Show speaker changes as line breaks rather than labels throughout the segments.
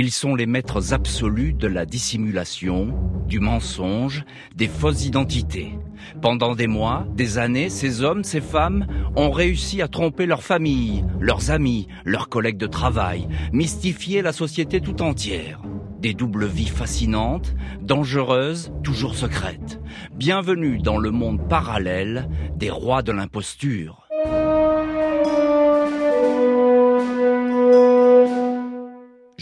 Ils sont les maîtres absolus de la dissimulation, du mensonge, des fausses identités. Pendant des mois, des années, ces hommes, ces femmes ont réussi à tromper leur famille, leurs amis, leurs collègues de travail, mystifier la société tout entière. Des doubles vies fascinantes, dangereuses, toujours secrètes. Bienvenue dans le monde parallèle des rois de l'imposture.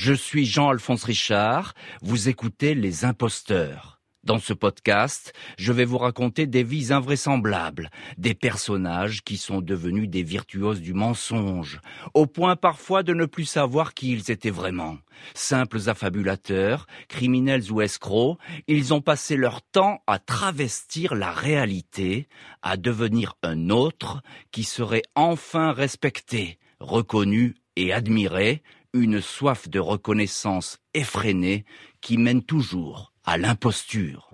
Je suis Jean-Alphonse Richard, vous écoutez Les Imposteurs. Dans ce podcast, je vais vous raconter des vies invraisemblables, des personnages qui sont devenus des virtuoses du mensonge, au point parfois de ne plus savoir qui ils étaient vraiment. Simples affabulateurs, criminels ou escrocs, ils ont passé leur temps à travestir la réalité, à devenir un autre qui serait enfin respecté, reconnu et admiré, une soif de reconnaissance effrénée qui mène toujours à l'imposture.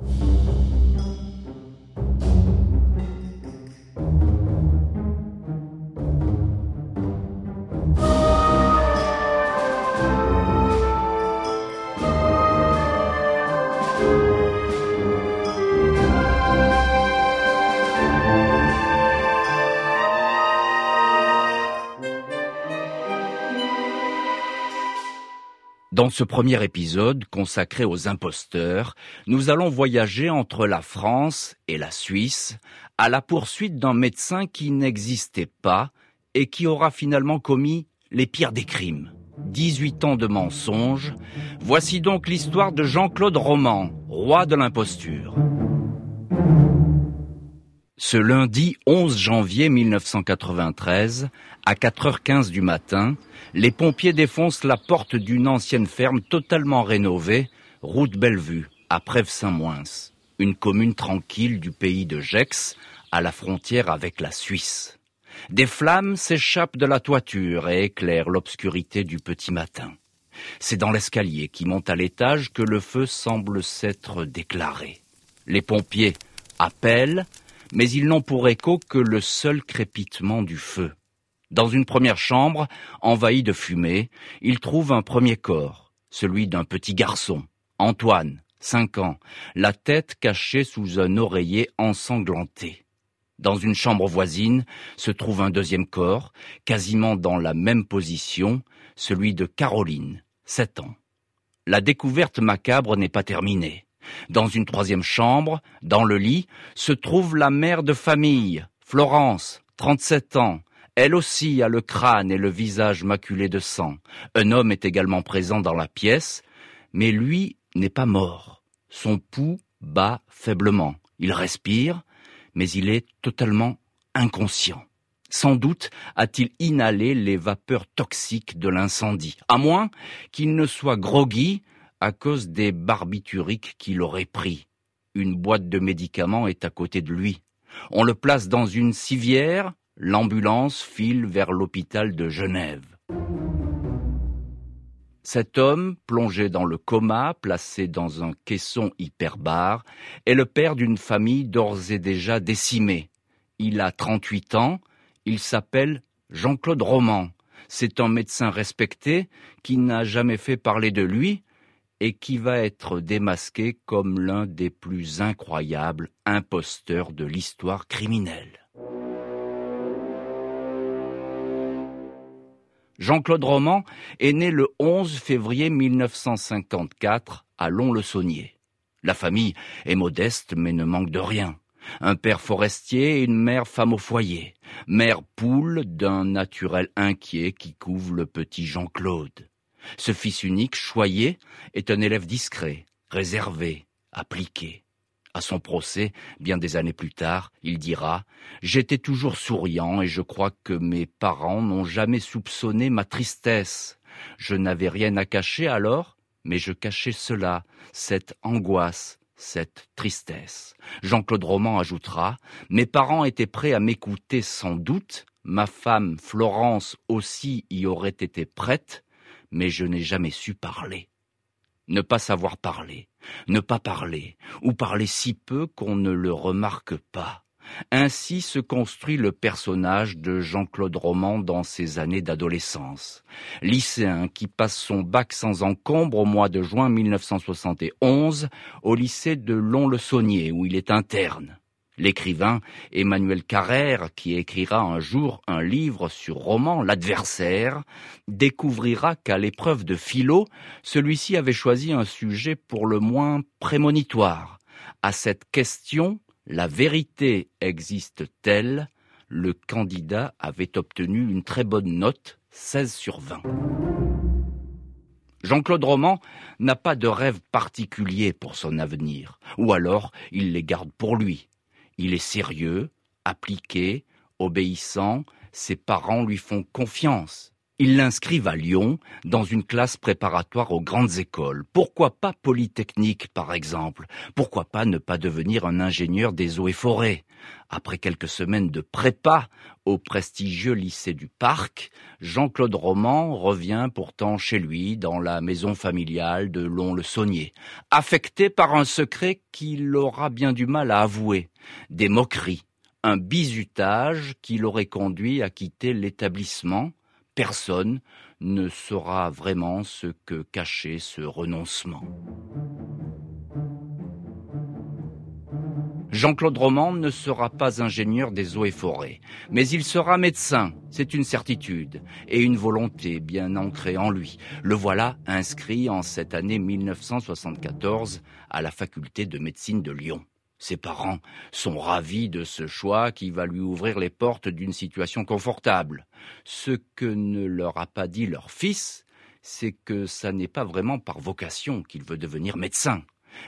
Dans ce premier épisode consacré aux imposteurs, nous allons voyager entre la France et la Suisse à la poursuite d'un médecin qui n'existait pas et qui aura finalement commis les pires des crimes. 18 ans de mensonges, voici donc l'histoire de Jean-Claude Roman, roi de l'imposture. Ce lundi 11 janvier 1993, à 4h15 du matin, les pompiers défoncent la porte d'une ancienne ferme totalement rénovée, route Bellevue, à Prèves-Saint-Moins, une commune tranquille du pays de Gex, à la frontière avec la Suisse. Des flammes s'échappent de la toiture et éclairent l'obscurité du petit matin. C'est dans l'escalier qui monte à l'étage que le feu semble s'être déclaré. Les pompiers appellent, mais ils n'ont pour écho que le seul crépitement du feu. Dans une première chambre, envahie de fumée, ils trouvent un premier corps, celui d'un petit garçon, Antoine, cinq ans, la tête cachée sous un oreiller ensanglanté. Dans une chambre voisine se trouve un deuxième corps, quasiment dans la même position, celui de Caroline, sept ans. La découverte macabre n'est pas terminée. Dans une troisième chambre, dans le lit, se trouve la mère de famille, Florence, 37 ans. Elle aussi a le crâne et le visage maculé de sang. Un homme est également présent dans la pièce, mais lui n'est pas mort. Son pouls bat faiblement. Il respire, mais il est totalement inconscient. Sans doute a-t-il inhalé les vapeurs toxiques de l'incendie, à moins qu'il ne soit groggy à cause des barbituriques qu'il aurait pris. Une boîte de médicaments est à côté de lui. On le place dans une civière, l'ambulance file vers l'hôpital de Genève. Cet homme, plongé dans le coma, placé dans un caisson hyperbare, est le père d'une famille d'ores et déjà décimée. Il a 38 ans, il s'appelle Jean-Claude Roman. C'est un médecin respecté qui n'a jamais fait parler de lui, et qui va être démasqué comme l'un des plus incroyables imposteurs de l'histoire criminelle. Jean-Claude Roman est né le 11 février 1954 à Lons-le-Saunier. La famille est modeste mais ne manque de rien. Un père forestier et une mère femme au foyer. Mère poule d'un naturel inquiet qui couvre le petit Jean-Claude. Ce fils unique, choyé, est un élève discret, réservé, appliqué. À son procès, bien des années plus tard, il dira J'étais toujours souriant et je crois que mes parents n'ont jamais soupçonné ma tristesse. Je n'avais rien à cacher alors, mais je cachais cela, cette angoisse, cette tristesse. Jean-Claude Roman ajoutera Mes parents étaient prêts à m'écouter sans doute, ma femme Florence aussi y aurait été prête, mais je n'ai jamais su parler. Ne pas savoir parler, ne pas parler, ou parler si peu qu'on ne le remarque pas. Ainsi se construit le personnage de Jean-Claude Roman dans ses années d'adolescence. Lycéen qui passe son bac sans encombre au mois de juin 1971 au lycée de Lons-le-Saunier où il est interne. L'écrivain Emmanuel Carrère, qui écrira un jour un livre sur Roman, L'adversaire, découvrira qu'à l'épreuve de philo, celui-ci avait choisi un sujet pour le moins prémonitoire. À cette question, la vérité existe-t-elle? Le candidat avait obtenu une très bonne note, 16 sur 20. Jean-Claude Roman n'a pas de rêve particulier pour son avenir, ou alors il les garde pour lui. Il est sérieux, appliqué, obéissant, ses parents lui font confiance. Ils l'inscrivent à Lyon dans une classe préparatoire aux grandes écoles. Pourquoi pas Polytechnique, par exemple? Pourquoi pas ne pas devenir un ingénieur des eaux et forêts? Après quelques semaines de prépa au prestigieux lycée du Parc, Jean-Claude Roman revient pourtant chez lui dans la maison familiale de Lons-le-Saunier, affecté par un secret qu'il aura bien du mal à avouer, des moqueries, un bizutage qui l'aurait conduit à quitter l'établissement personne ne saura vraiment ce que cachait ce renoncement. Jean-Claude Roman ne sera pas ingénieur des eaux et forêts, mais il sera médecin, c'est une certitude, et une volonté bien ancrée en lui. Le voilà inscrit en cette année 1974 à la faculté de médecine de Lyon. Ses parents sont ravis de ce choix qui va lui ouvrir les portes d'une situation confortable. Ce que ne leur a pas dit leur fils, c'est que ça n'est pas vraiment par vocation qu'il veut devenir médecin,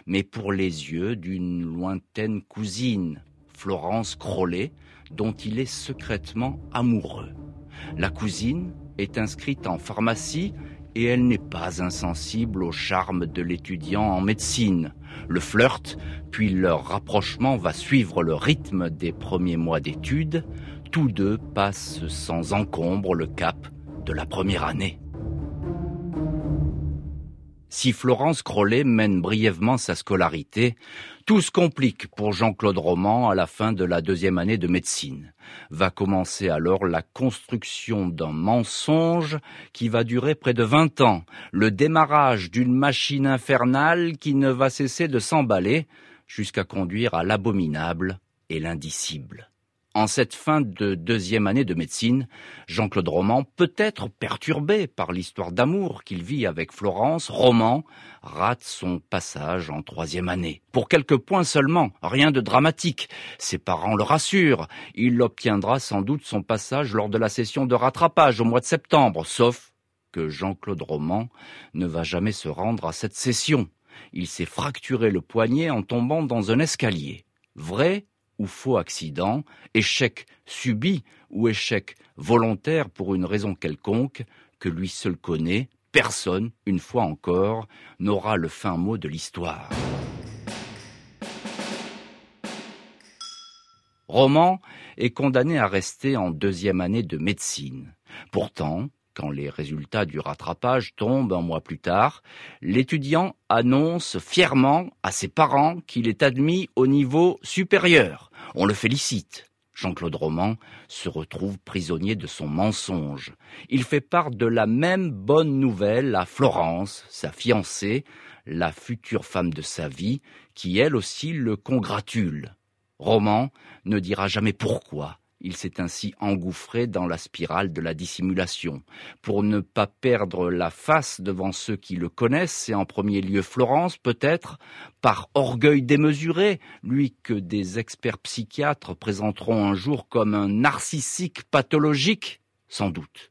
mais pour les yeux d'une lointaine cousine, Florence Crollet, dont il est secrètement amoureux. La cousine est inscrite en pharmacie et elle n'est pas insensible au charme de l'étudiant en médecine. Le flirt, puis leur rapprochement va suivre le rythme des premiers mois d'études. Tous deux passent sans encombre le cap de la première année. Si Florence Crollet mène brièvement sa scolarité, tout se complique pour Jean-Claude Roman à la fin de la deuxième année de médecine. Va commencer alors la construction d'un mensonge qui va durer près de vingt ans, le démarrage d'une machine infernale qui ne va cesser de s'emballer jusqu'à conduire à l'abominable et l'indicible. En cette fin de deuxième année de médecine, Jean-Claude Roman, peut-être perturbé par l'histoire d'amour qu'il vit avec Florence, Roman rate son passage en troisième année. Pour quelques points seulement, rien de dramatique. Ses parents le rassurent. Il obtiendra sans doute son passage lors de la session de rattrapage au mois de septembre, sauf que Jean-Claude Roman ne va jamais se rendre à cette session. Il s'est fracturé le poignet en tombant dans un escalier. Vrai ou faux accident, échec subi ou échec volontaire pour une raison quelconque que lui seul connaît, personne, une fois encore, n'aura le fin mot de l'histoire. Roman est condamné à rester en deuxième année de médecine. Pourtant, quand les résultats du rattrapage tombent un mois plus tard, l'étudiant annonce fièrement à ses parents qu'il est admis au niveau supérieur. On le félicite. Jean-Claude Roman se retrouve prisonnier de son mensonge. Il fait part de la même bonne nouvelle à Florence, sa fiancée, la future femme de sa vie, qui elle aussi le congratule. Roman ne dira jamais pourquoi il s'est ainsi engouffré dans la spirale de la dissimulation. Pour ne pas perdre la face devant ceux qui le connaissent, et en premier lieu Florence peut-être, par orgueil démesuré, lui que des experts psychiatres présenteront un jour comme un narcissique pathologique, sans doute.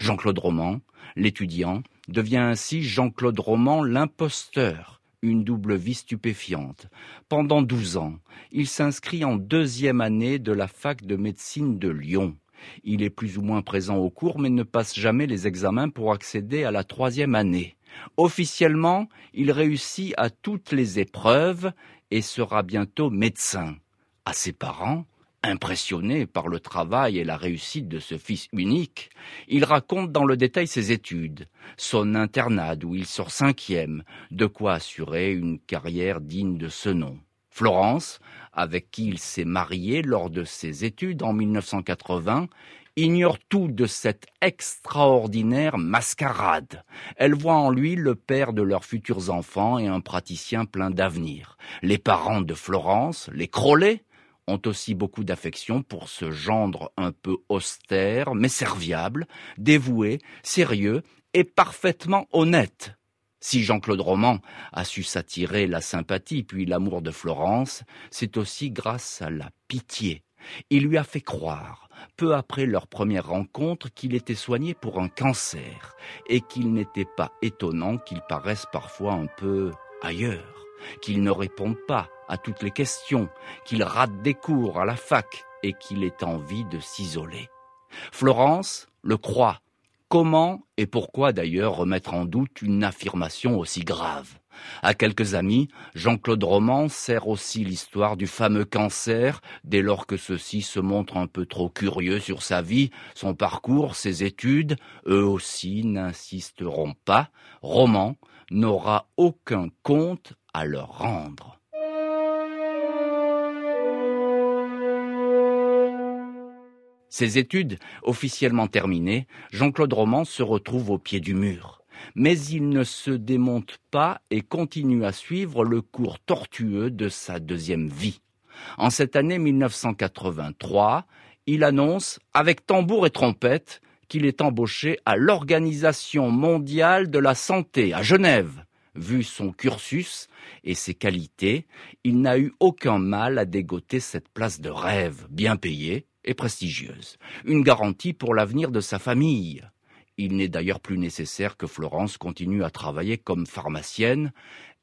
Jean-Claude Roman, l'étudiant, devient ainsi Jean-Claude Roman l'imposteur, une double vie stupéfiante. Pendant douze ans, il s'inscrit en deuxième année de la fac de médecine de Lyon. Il est plus ou moins présent au cours, mais ne passe jamais les examens pour accéder à la troisième année. Officiellement, il réussit à toutes les épreuves et sera bientôt médecin. À ses parents, Impressionné par le travail et la réussite de ce fils unique, il raconte dans le détail ses études, son internat où il sort cinquième, de quoi assurer une carrière digne de ce nom. Florence, avec qui il s'est marié lors de ses études en 1980, ignore tout de cette extraordinaire mascarade. Elle voit en lui le père de leurs futurs enfants et un praticien plein d'avenir. Les parents de Florence, les Crollet, ont aussi beaucoup d'affection pour ce gendre un peu austère, mais serviable, dévoué, sérieux et parfaitement honnête. Si Jean-Claude Roman a su s'attirer la sympathie puis l'amour de Florence, c'est aussi grâce à la pitié. Il lui a fait croire, peu après leur première rencontre, qu'il était soigné pour un cancer et qu'il n'était pas étonnant qu'il paraisse parfois un peu ailleurs, qu'il ne réponde pas à toutes les questions, qu'il rate des cours à la fac et qu'il ait envie de s'isoler. Florence le croit. Comment et pourquoi d'ailleurs remettre en doute une affirmation aussi grave? À quelques amis, Jean-Claude Roman sert aussi l'histoire du fameux cancer dès lors que ceux-ci se montrent un peu trop curieux sur sa vie, son parcours, ses études. Eux aussi n'insisteront pas. Roman n'aura aucun compte à leur rendre. Ses études officiellement terminées, Jean-Claude Roman se retrouve au pied du mur. Mais il ne se démonte pas et continue à suivre le cours tortueux de sa deuxième vie. En cette année 1983, il annonce, avec tambour et trompette, qu'il est embauché à l'Organisation mondiale de la santé à Genève. Vu son cursus et ses qualités, il n'a eu aucun mal à dégoter cette place de rêve, bien payée, et prestigieuse, une garantie pour l'avenir de sa famille. Il n'est d'ailleurs plus nécessaire que Florence continue à travailler comme pharmacienne.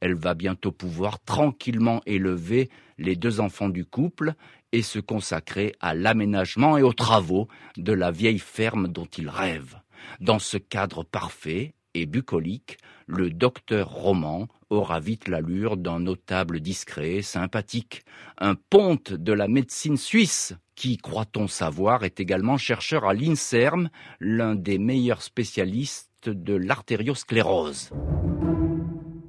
Elle va bientôt pouvoir tranquillement élever les deux enfants du couple et se consacrer à l'aménagement et aux travaux de la vieille ferme dont il rêve. Dans ce cadre parfait et bucolique, le docteur Roman aura vite l'allure d'un notable discret, sympathique, un ponte de la médecine suisse qui, croit-on savoir, est également chercheur à l'INSERM, l'un des meilleurs spécialistes de l'artériosclérose.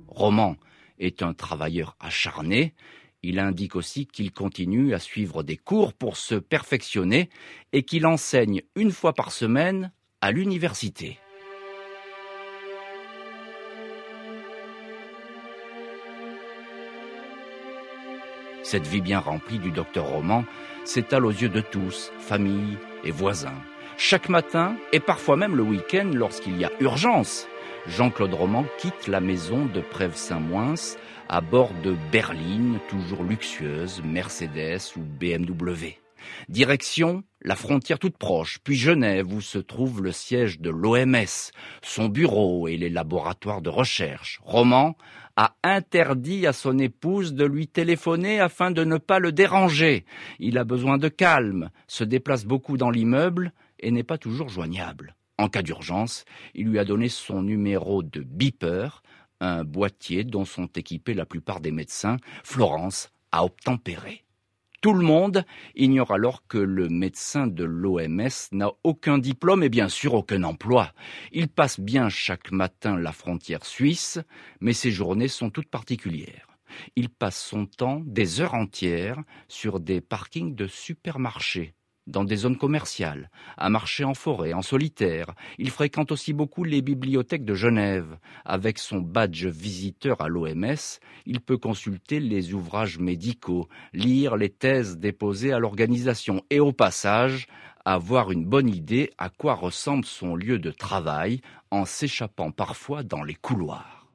Roman est un travailleur acharné. Il indique aussi qu'il continue à suivre des cours pour se perfectionner et qu'il enseigne une fois par semaine à l'université. Cette vie bien remplie du docteur Roman s'étale aux yeux de tous, famille et voisins. Chaque matin, et parfois même le week-end lorsqu'il y a urgence, Jean-Claude Roman quitte la maison de Prèves-Saint-Moins à bord de berline, toujours luxueuse, Mercedes ou BMW. Direction la frontière toute proche, puis Genève où se trouve le siège de l'OMS, son bureau et les laboratoires de recherche. Roman a interdit à son épouse de lui téléphoner afin de ne pas le déranger. Il a besoin de calme, se déplace beaucoup dans l'immeuble et n'est pas toujours joignable. En cas d'urgence, il lui a donné son numéro de beeper, un boîtier dont sont équipés la plupart des médecins. Florence a obtempéré. Tout le monde ignore alors que le médecin de l'OMS n'a aucun diplôme et bien sûr aucun emploi. Il passe bien chaque matin la frontière suisse, mais ses journées sont toutes particulières. Il passe son temps, des heures entières, sur des parkings de supermarchés dans des zones commerciales, à marcher en forêt, en solitaire. Il fréquente aussi beaucoup les bibliothèques de Genève. Avec son badge visiteur à l'OMS, il peut consulter les ouvrages médicaux, lire les thèses déposées à l'organisation et au passage, avoir une bonne idée à quoi ressemble son lieu de travail en s'échappant parfois dans les couloirs.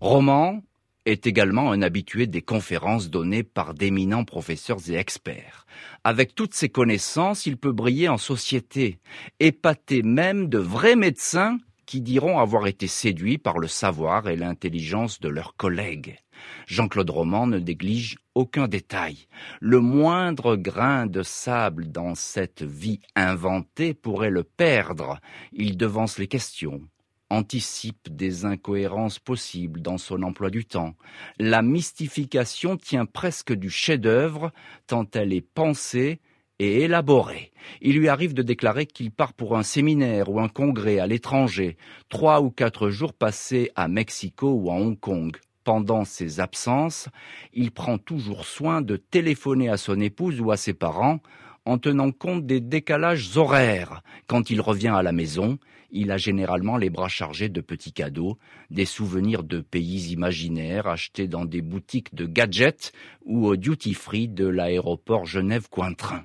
Roman, est également un habitué des conférences données par d'éminents professeurs et experts. Avec toutes ses connaissances, il peut briller en société, épater même de vrais médecins qui diront avoir été séduits par le savoir et l'intelligence de leurs collègues. Jean-Claude Roman ne néglige aucun détail. Le moindre grain de sable dans cette vie inventée pourrait le perdre. Il devance les questions, anticipe des incohérences possibles dans son emploi du temps. La mystification tient presque du chef-d'œuvre tant elle est pensée et élaborée. Il lui arrive de déclarer qu'il part pour un séminaire ou un congrès à l'étranger, trois ou quatre jours passés à Mexico ou à Hong Kong. pendant ses absences, il prend toujours soin de téléphoner à son épouse ou à ses parents en tenant compte des décalages horaires. Quand il revient à la maison, il a généralement les bras chargés de petits cadeaux, des souvenirs de pays imaginaires achetés dans des boutiques de gadgets ou au duty-free de l'aéroport Genève-Cointrin.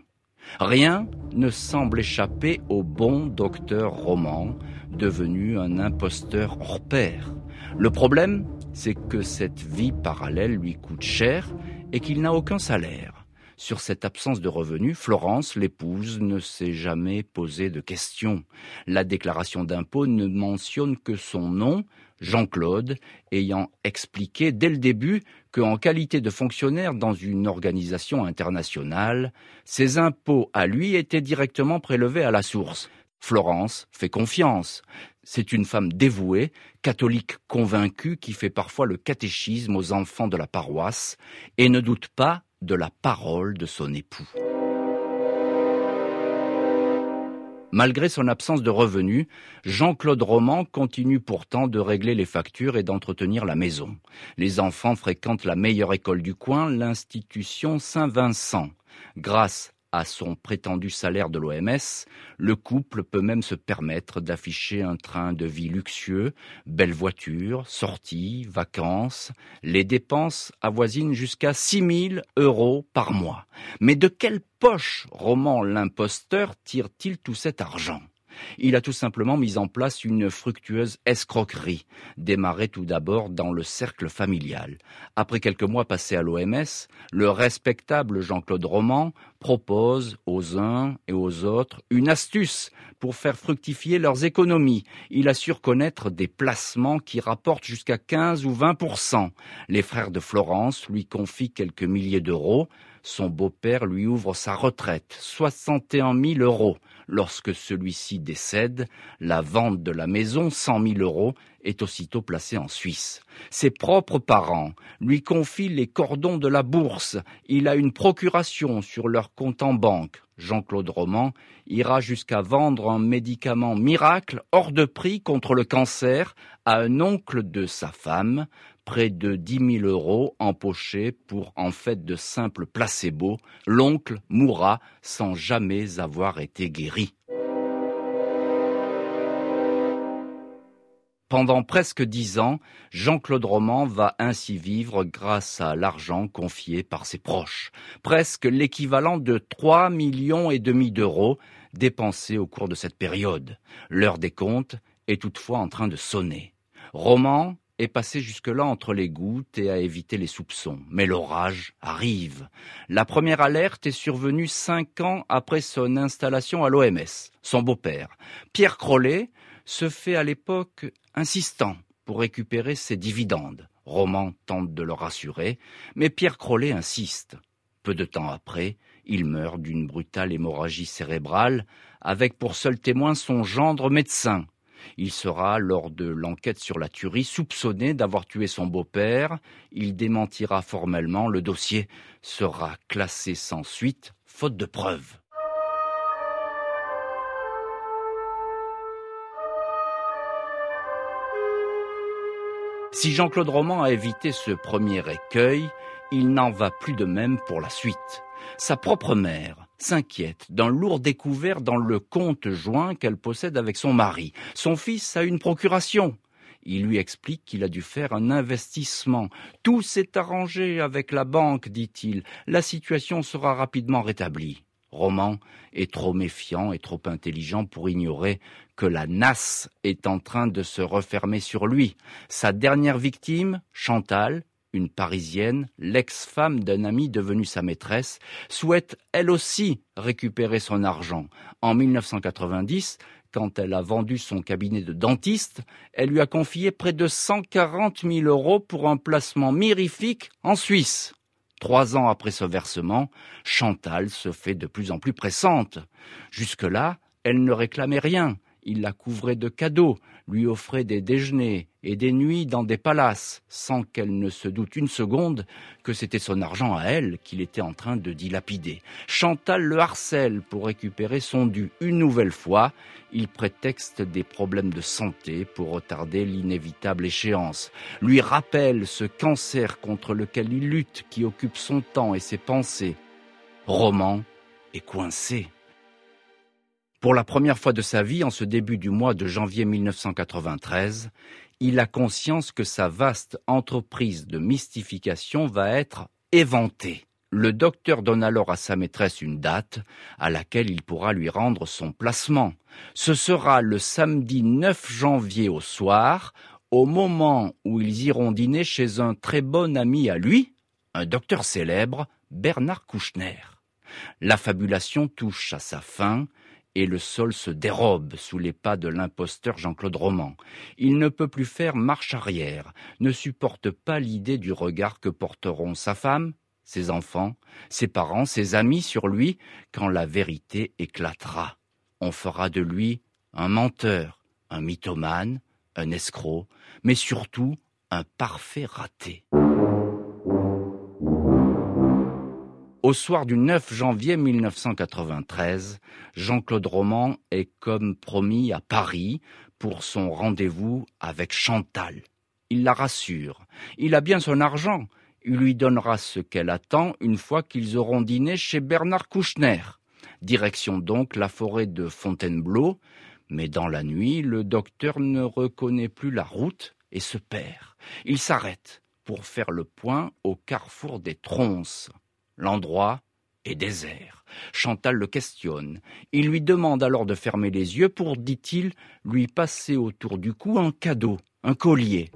Rien ne semble échapper au bon docteur Roman, devenu un imposteur hors pair. Le problème, c'est que cette vie parallèle lui coûte cher et qu'il n'a aucun salaire. Sur cette absence de revenus, Florence, l'épouse, ne s'est jamais posé de questions. La déclaration d'impôt ne mentionne que son nom, Jean-Claude, ayant expliqué dès le début qu'en qualité de fonctionnaire dans une organisation internationale, ses impôts à lui étaient directement prélevés à la source. Florence fait confiance. C'est une femme dévouée, catholique convaincue qui fait parfois le catéchisme aux enfants de la paroisse et ne doute pas de la parole de son époux. Malgré son absence de revenus, Jean-Claude Roman continue pourtant de régler les factures et d'entretenir la maison. Les enfants fréquentent la meilleure école du coin, l'institution Saint-Vincent. Grâce à son prétendu salaire de l'OMS, le couple peut même se permettre d'afficher un train de vie luxueux, belles voitures, sorties, vacances. Les dépenses avoisinent jusqu'à 6 000 euros par mois. Mais de quelle poche Roman l'imposteur tire-t-il tout cet argent? Il a tout simplement mis en place une fructueuse escroquerie, démarrée tout d'abord dans le cercle familial. Après quelques mois passés à l'OMS, le respectable Jean-Claude Roman propose aux uns et aux autres une astuce pour faire fructifier leurs économies. Il assure connaître des placements qui rapportent jusqu'à 15 ou 20% Les frères de Florence lui confient quelques milliers d'euros. Son beau-père lui ouvre sa retraite, 61 000 euros. Lorsque celui-ci décède, la vente de la maison, 100 000 euros, est aussitôt placée en Suisse. Ses propres parents lui confient les cordons de la bourse. Il a une procuration sur leur compte en banque. Jean-Claude Roman ira jusqu'à vendre un médicament miracle hors de prix contre le cancer à un oncle de sa femme, près de 10 000 euros empochés pour en fait de simples placebos, l'oncle mourra sans jamais avoir été guéri. Pendant presque dix ans, Jean-Claude Roman va ainsi vivre grâce à l'argent confié par ses proches. Presque l'équivalent de 3 millions et demi d'euros dépensés au cours de cette période. L'heure des comptes est toutefois en train de sonner. Roman est passé jusque-là entre les gouttes et a évité les soupçons. Mais l'orage arrive. La première alerte est survenue cinq ans après son installation à l'OMS. Son beau-père, Pierre Crollet, se fait à l'époque insistant pour récupérer ses dividendes. Roman tente de le rassurer, mais Pierre Crollet insiste. Peu de temps après, il meurt d'une brutale hémorragie cérébrale, avec pour seul témoin son gendre médecin, il sera, lors de l'enquête sur la tuerie, soupçonné d'avoir tué son beau-père. Il démentira formellement. Le dossier sera classé sans suite, faute de preuves. Si Jean-Claude Roman a évité ce premier écueil, il n'en va plus de même pour la suite. Sa propre mère s'inquiète d'un lourd découvert dans le compte joint qu'elle possède avec son mari. Son fils a une procuration. Il lui explique qu'il a dû faire un investissement. Tout s'est arrangé avec la banque, dit-il. La situation sera rapidement rétablie. Roman est trop méfiant et trop intelligent pour ignorer que la nasse est en train de se refermer sur lui. Sa dernière victime, Chantal, une Parisienne, l'ex-femme d'un ami devenu sa maîtresse, souhaite elle aussi récupérer son argent. En 1990, quand elle a vendu son cabinet de dentiste, elle lui a confié près de 140 000 euros pour un placement mirifique en Suisse. Trois ans après ce versement, Chantal se fait de plus en plus pressante. Jusque-là, elle ne réclamait rien. Il la couvrait de cadeaux, lui offrait des déjeuners et des nuits dans des palaces, sans qu'elle ne se doute une seconde que c'était son argent à elle qu'il était en train de dilapider. Chantal le harcèle pour récupérer son dû. Une nouvelle fois, il prétexte des problèmes de santé pour retarder l'inévitable échéance, lui rappelle ce cancer contre lequel il lutte qui occupe son temps et ses pensées. Roman est coincé. Pour la première fois de sa vie, en ce début du mois de janvier 1993, il a conscience que sa vaste entreprise de mystification va être éventée. Le docteur donne alors à sa maîtresse une date à laquelle il pourra lui rendre son placement. Ce sera le samedi 9 janvier au soir, au moment où ils iront dîner chez un très bon ami à lui, un docteur célèbre, Bernard Kouchner. La fabulation touche à sa fin, et le sol se dérobe sous les pas de l'imposteur Jean-Claude Roman. Il ne peut plus faire marche arrière, ne supporte pas l'idée du regard que porteront sa femme, ses enfants, ses parents, ses amis sur lui quand la vérité éclatera. On fera de lui un menteur, un mythomane, un escroc, mais surtout un parfait raté. Au soir du 9 janvier 1993, Jean-Claude Roman est comme promis à Paris pour son rendez-vous avec Chantal. Il la rassure. Il a bien son argent. Il lui donnera ce qu'elle attend une fois qu'ils auront dîné chez Bernard Kouchner. Direction donc la forêt de Fontainebleau. Mais dans la nuit, le docteur ne reconnaît plus la route et se perd. Il s'arrête pour faire le point au carrefour des Tronces. L'endroit est désert. Chantal le questionne. Il lui demande alors de fermer les yeux pour, dit-il, lui passer autour du cou un cadeau, un collier.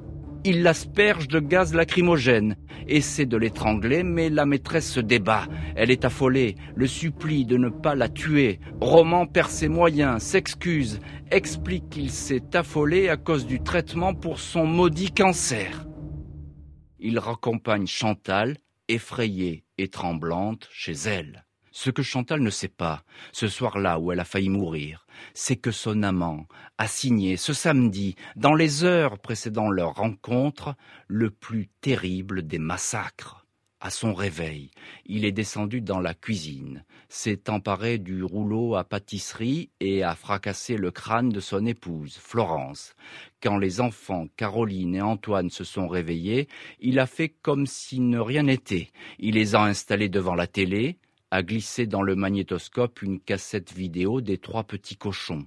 Il l'asperge de gaz lacrymogène, essaie de l'étrangler, mais la maîtresse se débat. Elle est affolée, le supplie de ne pas la tuer. Roman perd ses moyens, s'excuse, explique qu'il s'est affolé à cause du traitement pour son maudit cancer. Il raccompagne Chantal, effrayée et tremblante, chez elle. Ce que Chantal ne sait pas, ce soir-là où elle a failli mourir, c'est que son amant a signé ce samedi, dans les heures précédant leur rencontre, le plus terrible des massacres. À son réveil, il est descendu dans la cuisine, s'est emparé du rouleau à pâtisserie et a fracassé le crâne de son épouse, Florence. Quand les enfants, Caroline et Antoine se sont réveillés, il a fait comme si ne rien n'était. Il les a installés devant la télé, a glissé dans le magnétoscope une cassette vidéo des trois petits cochons.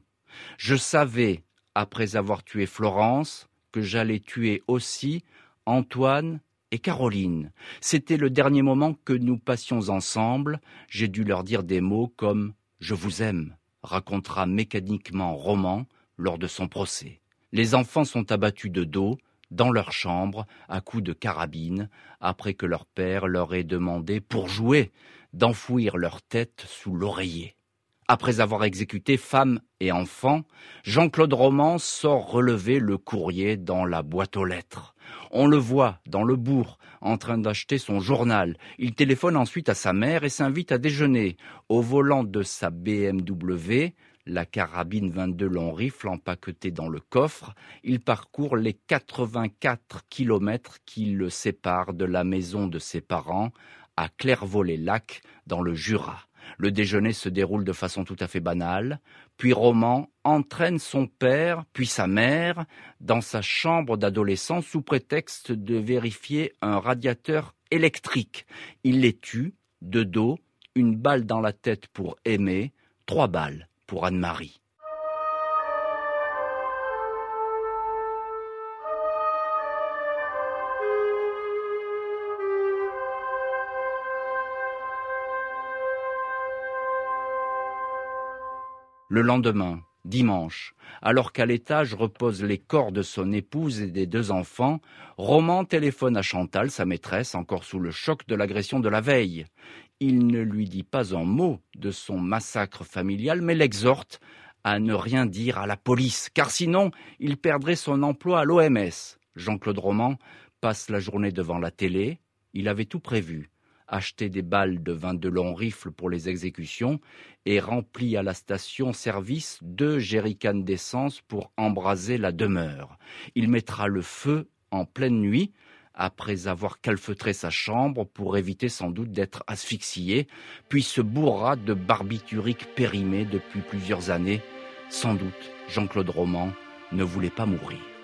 Je savais, après avoir tué Florence, que j'allais tuer aussi Antoine et Caroline. C'était le dernier moment que nous passions ensemble. J'ai dû leur dire des mots comme Je vous aime, racontera mécaniquement Roman lors de son procès. Les enfants sont abattus de dos, dans leur chambre, à coups de carabine, après que leur père leur ait demandé, pour jouer, d'enfouir leur tête sous l'oreiller. Après avoir exécuté femme et enfant, Jean-Claude Roman sort relever le courrier dans la boîte aux lettres. On le voit dans le bourg en train d'acheter son journal. Il téléphone ensuite à sa mère et s'invite à déjeuner. Au volant de sa BMW, la carabine 22 long rifle empaquetée dans le coffre, il parcourt les 84 kilomètres qui le séparent de la maison de ses parents à Clairvaux-les-Lacs dans le Jura. Le déjeuner se déroule de façon tout à fait banale, puis Roman entraîne son père, puis sa mère, dans sa chambre d'adolescent sous prétexte de vérifier un radiateur électrique. Il les tue, de dos, une balle dans la tête pour aimer, trois balles pour Anne-Marie. Le lendemain, dimanche, alors qu'à l'étage reposent les corps de son épouse et des deux enfants, Roman téléphone à Chantal, sa maîtresse, encore sous le choc de l'agression de la veille. Il ne lui dit pas un mot de son massacre familial, mais l'exhorte à ne rien dire à la police, car sinon il perdrait son emploi à l'OMS. Jean-Claude Roman passe la journée devant la télé, il avait tout prévu acheté des balles de 22 longs rifles pour les exécutions et remplit à la station-service deux jerrycans d'essence pour embraser la demeure. Il mettra le feu en pleine nuit, après avoir calfeutré sa chambre pour éviter sans doute d'être asphyxié, puis se bourra de barbituriques périmés depuis plusieurs années. Sans doute, Jean-Claude Roman ne voulait pas mourir.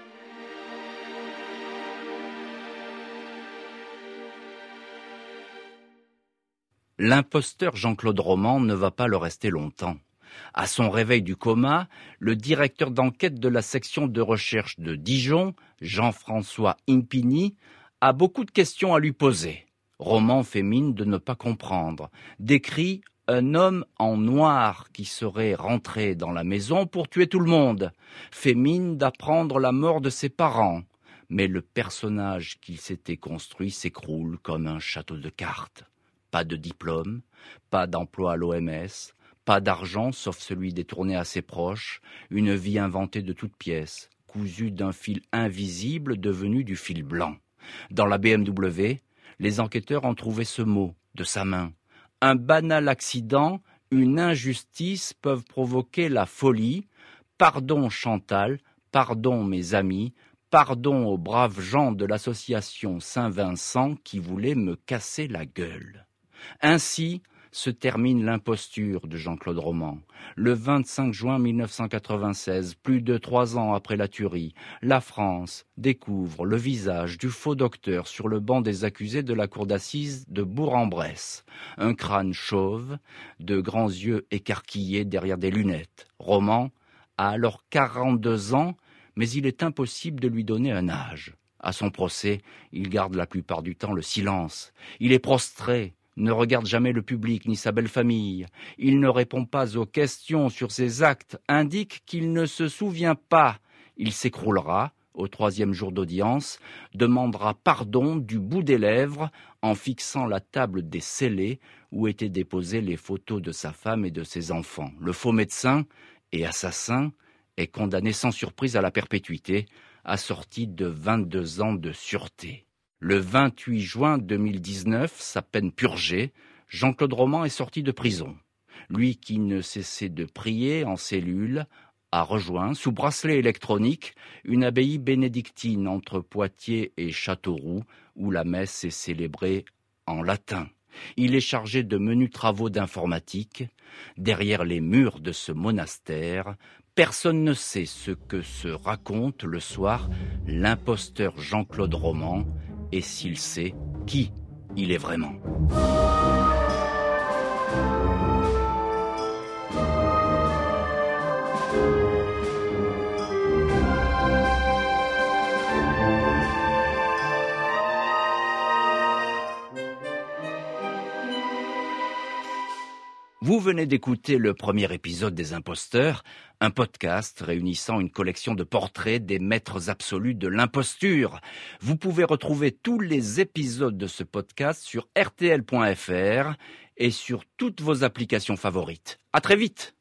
L'imposteur Jean-Claude Roman ne va pas le rester longtemps. À son réveil du coma, le directeur d'enquête de la section de recherche de Dijon, Jean-François Impini, a beaucoup de questions à lui poser. Roman fait mine de ne pas comprendre, décrit un homme en noir qui serait rentré dans la maison pour tuer tout le monde, fait mine d'apprendre la mort de ses parents, mais le personnage qu'il s'était construit s'écroule comme un château de cartes. Pas de diplôme, pas d'emploi à l'OMS, pas d'argent sauf celui détourné à ses proches, une vie inventée de toutes pièces, cousue d'un fil invisible devenu du fil blanc. Dans la BMW, les enquêteurs ont trouvé ce mot de sa main. Un banal accident, une injustice peuvent provoquer la folie. Pardon Chantal, pardon mes amis, pardon aux braves gens de l'association Saint-Vincent qui voulaient me casser la gueule. Ainsi se termine l'imposture de Jean-Claude Roman. Le 25 juin 1996, plus de trois ans après la tuerie, la France découvre le visage du faux docteur sur le banc des accusés de la cour d'assises de Bourg-en-Bresse. Un crâne chauve, de grands yeux écarquillés derrière des lunettes. Roman a alors 42 ans, mais il est impossible de lui donner un âge. À son procès, il garde la plupart du temps le silence. Il est prostré, ne regarde jamais le public ni sa belle famille. Il ne répond pas aux questions sur ses actes, indique qu'il ne se souvient pas. Il s'écroulera au troisième jour d'audience, demandera pardon du bout des lèvres en fixant la table des scellés où étaient déposées les photos de sa femme et de ses enfants. Le faux médecin et assassin est condamné sans surprise à la perpétuité, assorti de 22 ans de sûreté. Le 28 juin 2019, sa peine purgée, Jean-Claude Roman est sorti de prison. Lui qui ne cessait de prier en cellule a rejoint, sous bracelet électronique, une abbaye bénédictine entre Poitiers et Châteauroux, où la messe est célébrée en latin. Il est chargé de menus travaux d'informatique. Derrière les murs de ce monastère, personne ne sait ce que se raconte le soir l'imposteur Jean-Claude Roman, et s'il sait qui il est vraiment. Vous venez d'écouter le premier épisode des Imposteurs, un podcast réunissant une collection de portraits des maîtres absolus de l'imposture. Vous pouvez retrouver tous les épisodes de ce podcast sur rtl.fr et sur toutes vos applications favorites. À très vite!